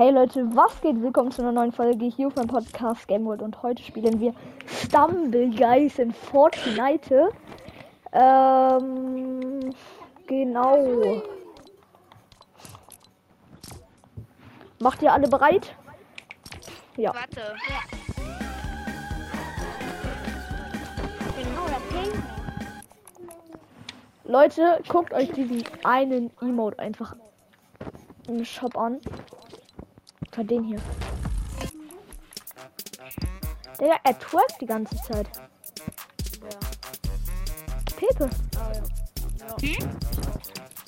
Hey Leute, was geht? Willkommen zu einer neuen Folge hier auf meinem Podcast Game World und heute spielen wir Stumble Guys in Fortnite. Ähm, genau. Macht ihr alle bereit? Ja. Warte. Leute, guckt euch diesen einen Emote einfach im Shop an. Für den hier. Digga, er twerkt die ganze Zeit. Pepe, Hm?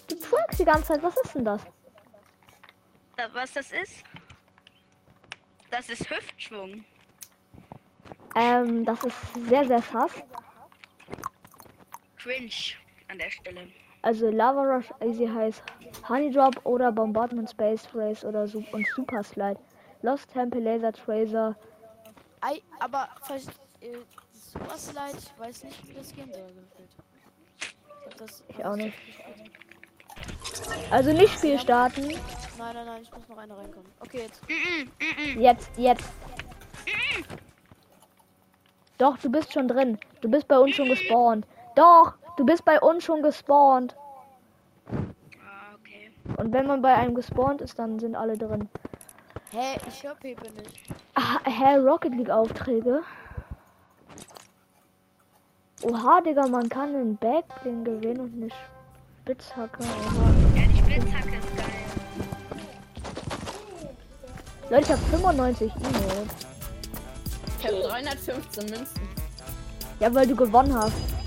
du twerkst die ganze Zeit. Was ist denn das? Da- Was das ist? Das ist Hüftschwung. Ähm, das ist sehr, sehr sass. Cringe an der Stelle. Also Lava Rush Easy heißt Honey Drop oder Bombardment Space Race oder Su und Super Slide. Lost Temple Laser Tracer. Ei, aber äh, Super Slide, ich weiß nicht, wie das gehen soll. Ich das, Ich auch nicht. Also nicht Spiel starten. Nein, nein, nein, ich muss noch eine reinkommen. Okay, jetzt. Jetzt, jetzt. Doch, du bist schon drin. Du bist bei uns schon gespawnt. Doch, du bist bei uns schon gespawnt. Und wenn man bei einem gespawnt ist, dann sind alle drin. Hä, ich hör Pepe nicht. Ah, hä, Rocket League Aufträge? Oha, Digga, man kann einen Backbling gewinnen und eine Spitzhacke. Oha. Ja, die Spitzhacke ist geil. Leute, ich habe 95 E-Mails. Ich habe 315 Münzen. Ja, weil du gewonnen hast.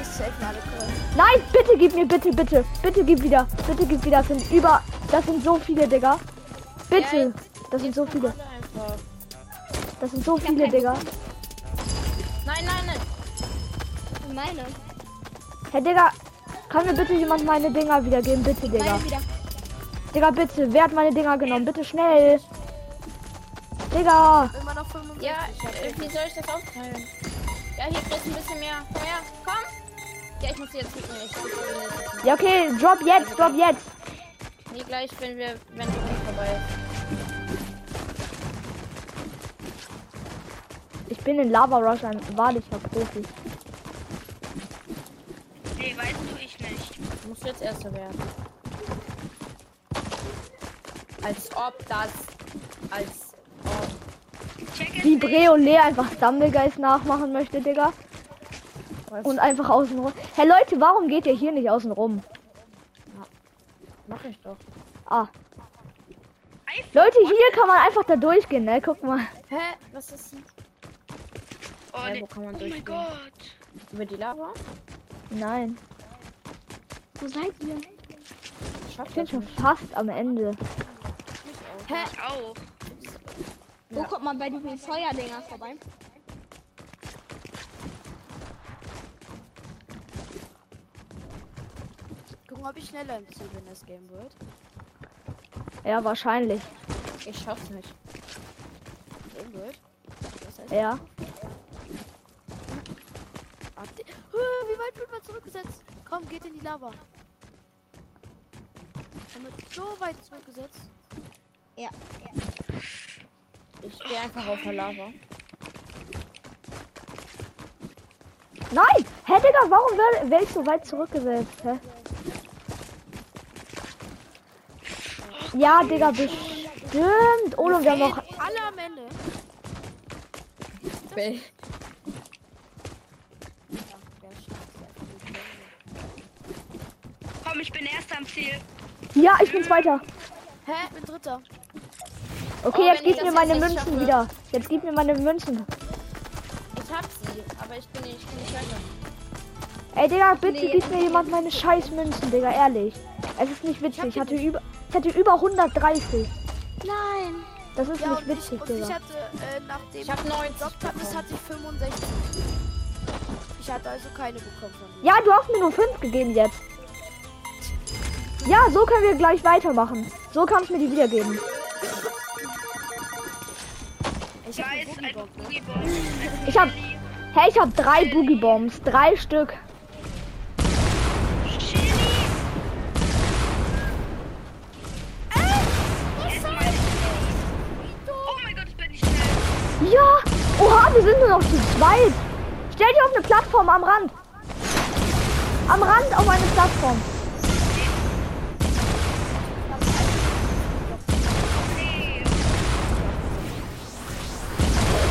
Ich save mal Coins. Nein, bitte gib mir, bitte, bitte, bitte gib wieder, bitte gib wieder. Das sind über, das sind so viele, Digga. Bitte, Ja, das sind so viele, das sind so viele, Digga. Nein, nein, nein. Meine. Hey, Digga, kann mir bitte jemand meine Dinger wiedergeben, bitte, Digga. Meine wieder. Digga, bitte, wer hat meine Dinger genommen? Bitte schnell. Digga, Immer noch 65. Ja, ich hab äh, wie soll ich das aufteilen? Ja, hier kriegst du ein bisschen mehr. Komm her, komm. Ja, ich muss jetzt muss jetzt ja okay, drop jetzt, drop jetzt. Nee, gleich, wenn wir, wenn die Runde vorbei ist. Ich bin in Lava Rush ein wahrlicher Profi. Nee, weißt du, ich nicht. Du musst jetzt Erster werden. Als ob das. Als ob. Wie nicht. Breolé einfach Stumblegeist nachmachen möchte, Digga. Und einfach außen rum. Hey Leute, warum geht ihr hier nicht außen rum? Mach ich doch. Ah, iPhone. Leute, hier kann man einfach da durchgehen, ne? Guck mal. Hä? Was ist denn? Oh, nee. wo kann man oh mein? Gott. Über die Lava? Nein, Wo seid ihr? Ich ich bin schon nicht. fast am Ende. Hä? Ich auch. Wo kommt man bei diesen Feuerdinger vorbei? Gucken, ob ich schneller im Ziel bin, das Game wird. Ja, wahrscheinlich. Ich schaff's nicht. Game wird. Das heißt, Ja. Wie weit wird man zurückgesetzt? Komm, geht in die Lava. Man wird so weit zurückgesetzt. Ja. Ich gehe einfach auf der Lava. Nein! Hä, Digga, warum wär, wär ich so weit zurückgesetzt? Hä? Ja, Digga, bestimmt. Oh, und wir haben noch. Alle am Ende. Bell. Komm, ich bin erst am Ziel. Ja, ich bin Zweiter. Hä? Ich bin Dritter. Okay, Oh, jetzt gib mir meine Münzen schaffe. wieder. Jetzt gib mir meine Münzen. Ich hab sie, aber ich bin nicht, ich bin nicht weiter. Ey, Digga, bitte Nee, gib mir jemand meine scheiß Münzen, Digga, ehrlich. Es ist nicht witzig. Ich hatte über, ich hatte über 130. Nein. Das ist Ja, nicht witzig, ich, ich hatte, äh, nachdem Ich hab 90 Drop hatten, bekommen. hatte ich 65. Ich hatte also keine bekommen. Ja, du hast mir nur 5 gegeben jetzt. Ja, so können wir gleich weitermachen. So kannst du mir die wiedergeben. Ich ne? Ich hab. Hey, ich hab drei Boogie Bombs. Drei Stück. Zweit. Stell dich auf eine Plattform am Rand. Am Rand auf eine Plattform.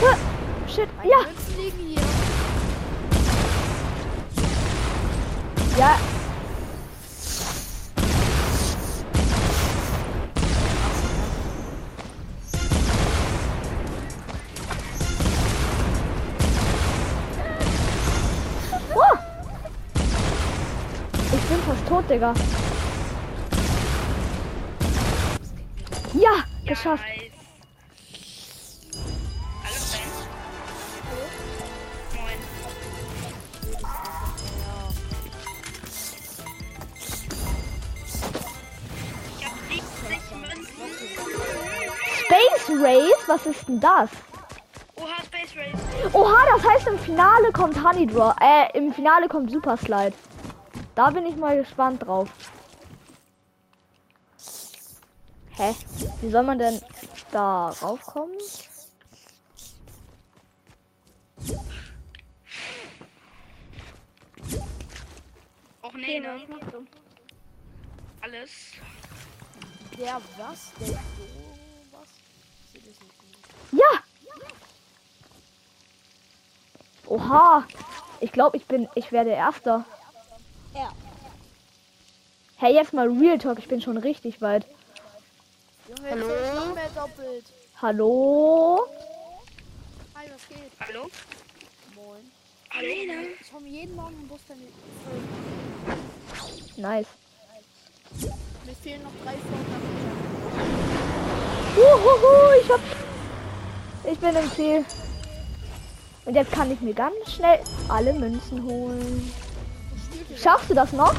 Äh, Shit. Ja. Tot, Digga. Ja, geschafft. Nice. Hallo, Friends. Moin. Ich hab 70 Münzen. Space Race? Was ist denn das? Oha, Space Race. Oha, das heißt im Finale kommt Honey Draw. Äh, im Finale kommt Super Slide. Da bin ich mal gespannt drauf. Hä? Wie soll man denn da raufkommen? Och nee, ne? Alles. Der was? Der so was? Ja! Oha! Ich glaube, ich bin, ich werde Erster. Ja. Hey, jetzt mal Real Talk, ich bin schon richtig weit. Junge, jetzt höre ich noch mehr doppelt. Hallo? Hi, was geht? Hallo? Moin. Alena. Ich komme jeden Morgen im Bus dann. Nice. Mir fehlen noch drei Folgen. Uhuhu, ich hab. Ich bin im Ziel. Und jetzt kann ich mir ganz schnell alle Münzen holen. Schaffst du das noch?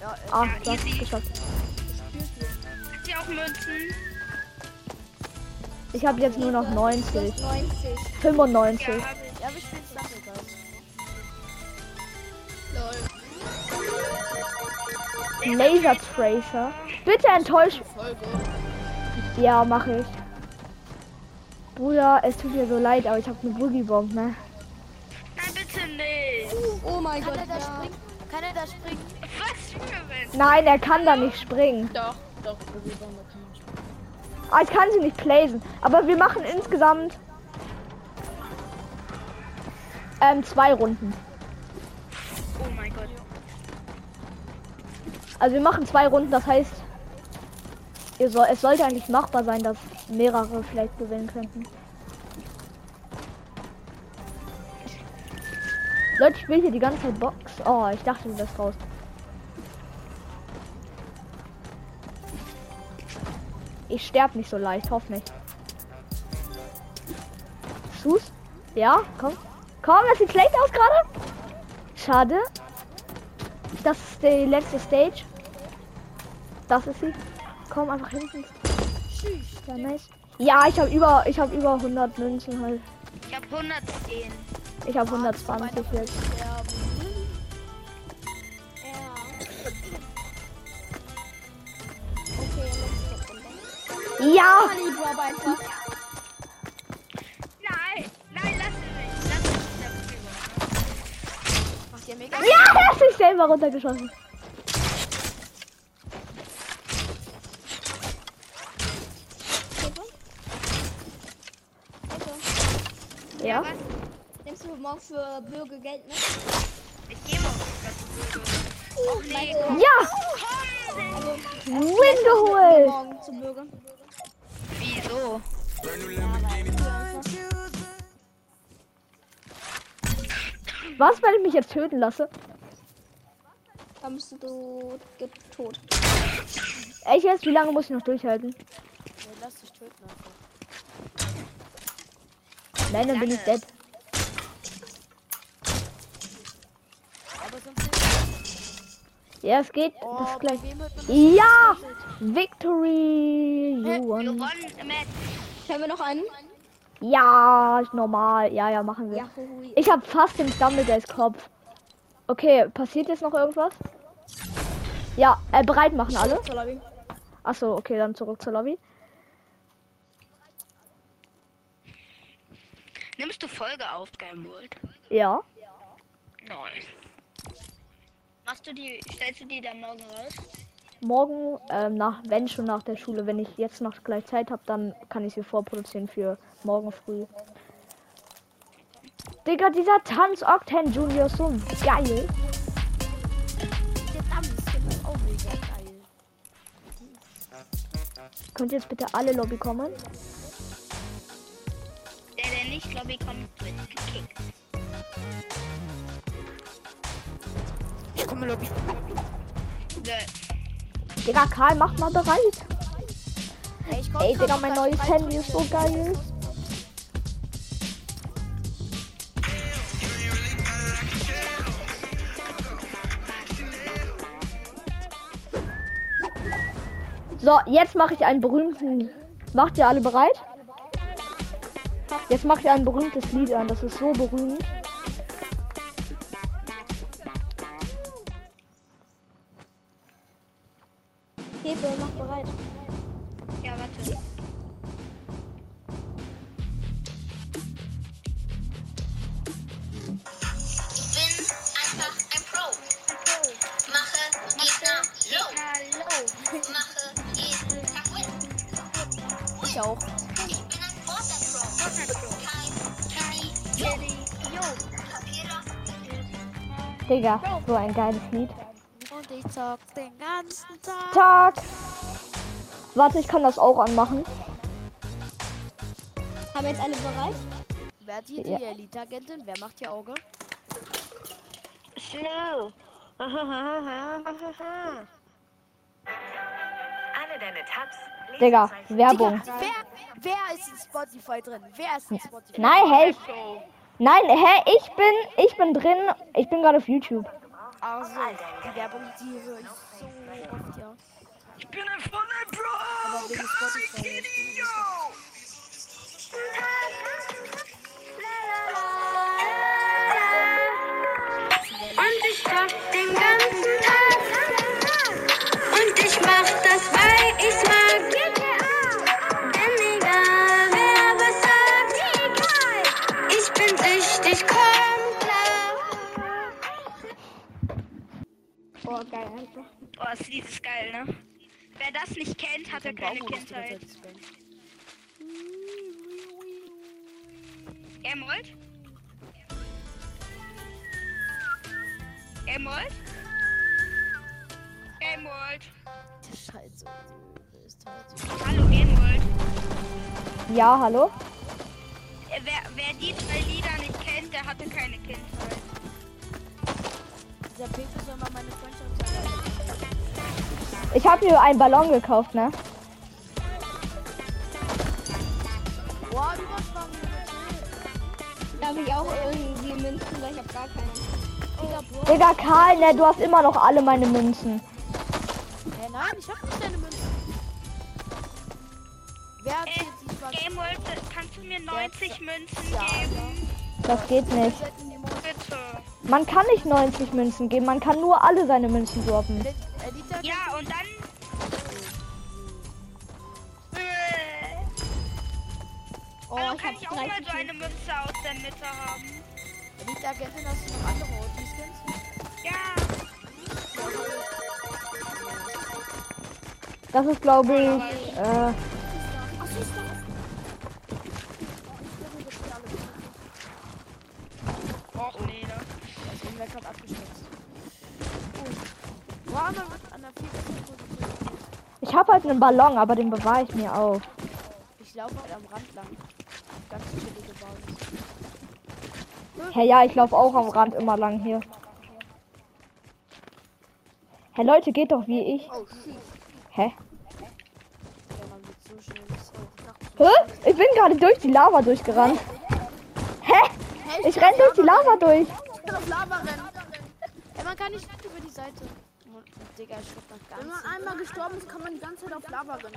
Ja, äh, Ah, Ja, easy. geschafft. Hat sie auch Münzen? Ich habe jetzt nur noch 90. 90. 95. Ja, hab ich. spielen Stumbleguys. Laser Tracer. Bitte enttäusch. Ja, mache ich. Bruder, es tut mir so leid, aber ich habe eine Boogie Bomb, ne? Oh mein Kann Gott, er da ja. springen? Kann er da springen? Was für Nein, er kann da nicht springen. Doch, doch. Ah, ich kann sie nicht plaisen. Aber wir machen insgesamt ähm, zwei Runden. Oh mein Gott. Also wir machen zwei Runden, das heißt, ihr soll, es sollte eigentlich machbar sein, dass mehrere vielleicht gewinnen könnten. Leute, ich will hier die ganze Box. Oh, ich dachte, du wärst raus. Ich sterb nicht so leicht, hoff nicht. Sus? Ja, komm. Komm, das sieht schlecht aus gerade. Schade. Das ist die letzte Stage. Das ist sie. Komm einfach hinten. Ja, nice. Ja, ich habe über, ich habe über 100 Münzen halt. Ich hab 110. Ich habe 120 jetzt. Ja. Nein, nein, lass es nicht. Lass es nicht. Ja, er ist sich selber runtergeschossen. Ja. Was? Nimmst du morgen für Bürger Geld mit? Ich geh mal was zu Oh komm. Ja! komm. Win geholt! Morgen zu Bürger. Wieso? Was, wenn ich mich jetzt töten lasse? Dann bist du tot. Echt jetzt? Wie lange muss ich noch durchhalten? Nee, lass dich töten einfach. Nein, dann bin ich dead. Aber sonst Ja, es geht. Oh, Das gleich. Ja! Victory! You Wir won. gewonnen, Matt. Haben wir noch einen? Ja, ist normal. Ja, ja, machen wir. Ja. Ich habe fast den Dumbledores Kopf. Okay, passiert jetzt noch irgendwas? Ja, äh, bereit machen alle. Achso, okay, dann zurück zur Lobby. Nimmst du Folge auf, Game World? Ja. Nein. Machst du die, stellst du die dann morgen raus? Morgen, ähm, nach, wenn schon nach der Schule, wenn ich jetzt noch gleich Zeit habe, dann kann ich sie vorproduzieren für morgen früh. Digga, dieser Tanz Octan Junior ist so geil. Der Dammskin ist auch mega geil. Könnt ihr jetzt bitte alle Lobby kommen? Der, der nicht Lobby kommt, wird gekickt. Ich komme Lobby. Nö. Digga, Karl, mach mal bereit. Ey, ich komm Ey, Digga, mein neues Handy ist so geil. So, jetzt mache ich einen berühmten. Macht ihr alle bereit? Jetzt mache ich ein berühmtes Lied an. Das ist so berühmt. Digga, so ein geiles Lied. Und ich zock den ganzen Tag. Tag. Warte, ich kann das auch anmachen. Haben jetzt alle bereit? Wer hat hier Ja. die Elite-Agentin? Wer macht hier Auge? Slow. Alle deine Tabs. Digga. Werbung. Wer, wer ist in Spotify drin? Wer ist in Spotify? Nein, hey. ich- Nein, hä, ich bin, ich bin drin. Ich bin gerade auf YouTube. Also, die Werbung, die höre ich so oft, ja. Ich bin ein Fortnite Pro. Aber wegen Spotify. Geil, einfach. Oh, das Lied ist geil, ne? Wer das nicht kennt, hatte keine Kindheit. Emerald? Emerald? Emerald? Halt. Hallo, Emerald. Ja, hallo? Äh, Wer, wer die drei Lieder nicht kennt, der hatte keine Kindheit. Dieser Peter soll mal meine Freundschaft. Ich habe mir einen Ballon gekauft, ne? Boah, überschwang Da habe ich auch irgendwie Münzen, weil ich habe gar keine. Bro. Digga, Karl, ne, du hast immer noch alle meine Münzen. Hä, nein, ich hab nicht deine Münzen. Wer hat Äh, schwarze Emerald, kannst du mir 90 Münzen geben? Das geht nicht. Man kann nicht 90 Münzen geben, man kann nur alle seine Münzen droppen. Ja, und dann. Oh, ich kann ich auch mal 30 so eine Münze aus der Mitte haben? Elite Agentin, hast du noch andere OG-Skins? Ja. Das ist, glaube ich, äh, Inver gerade abgestürzt. Oh. Wo haben wir mit an der 4 Position? ich habe halt einen Ballon, aber den bewahre ich mir auf. Ich laufe halt am Rand lang. Ganz chillige Basis. Hä, ja, ich laufe auch am Rand immer lang hier. Hä, Leute, geht doch wie ich. Hä? Nicht so. Hä? Ich bin gerade durch die Lava durchgerannt. Hä? Ich renn durch die Lava durch. Ich bin auf Lava rennen. Ey, man kann nicht über die Seite. Und, Digga, ich glaub noch Wenn ganz. man einmal gestorben ist, kann man die ganze Zeit auf Lava rennen.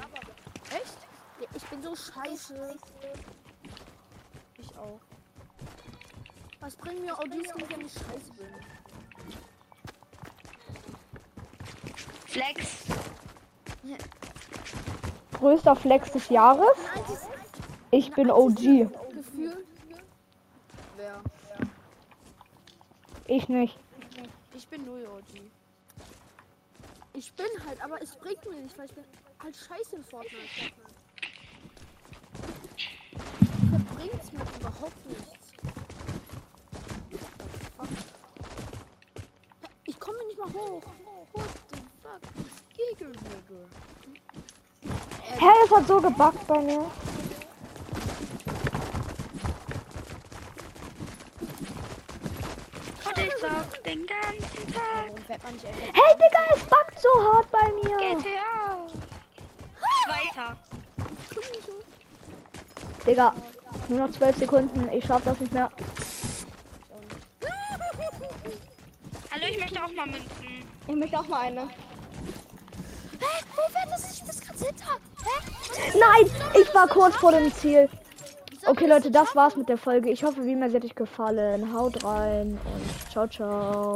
Echt? Ja, Ich bin so scheiße. Was bringen mir OGs, wenn ich scheiße bin? Flex. Größter Flex des Jahres. Ich bin OG. Gefühl. Wer? Ich nicht. Ich bin null OG. Ich bin halt, aber es bringt mir nicht, weil ich bin halt scheiße in Fortnite. Da bringt's mir überhaupt nichts. Ich komme nicht mal hoch. What the fuck? Giggle. Hä, es hat so gebackt bei mir. Sag den ganzen Tag. Hey, Digga, es backt so hart bei mir. GTA. Zweiter. Digga, nur noch 12 Sekunden. Ich schaff das nicht mehr. Hallo, ich möchte auch mal münzen. Ich möchte auch mal eine. Hä? Wo fährt das? Ich bin gerade hinter. Hä? Nein, ich war kurz vor dem Ziel. Okay, Leute, das war's mit der Folge. Ich hoffe, wie mir sie hat euch gefallen. Haut rein und ciao, ciao.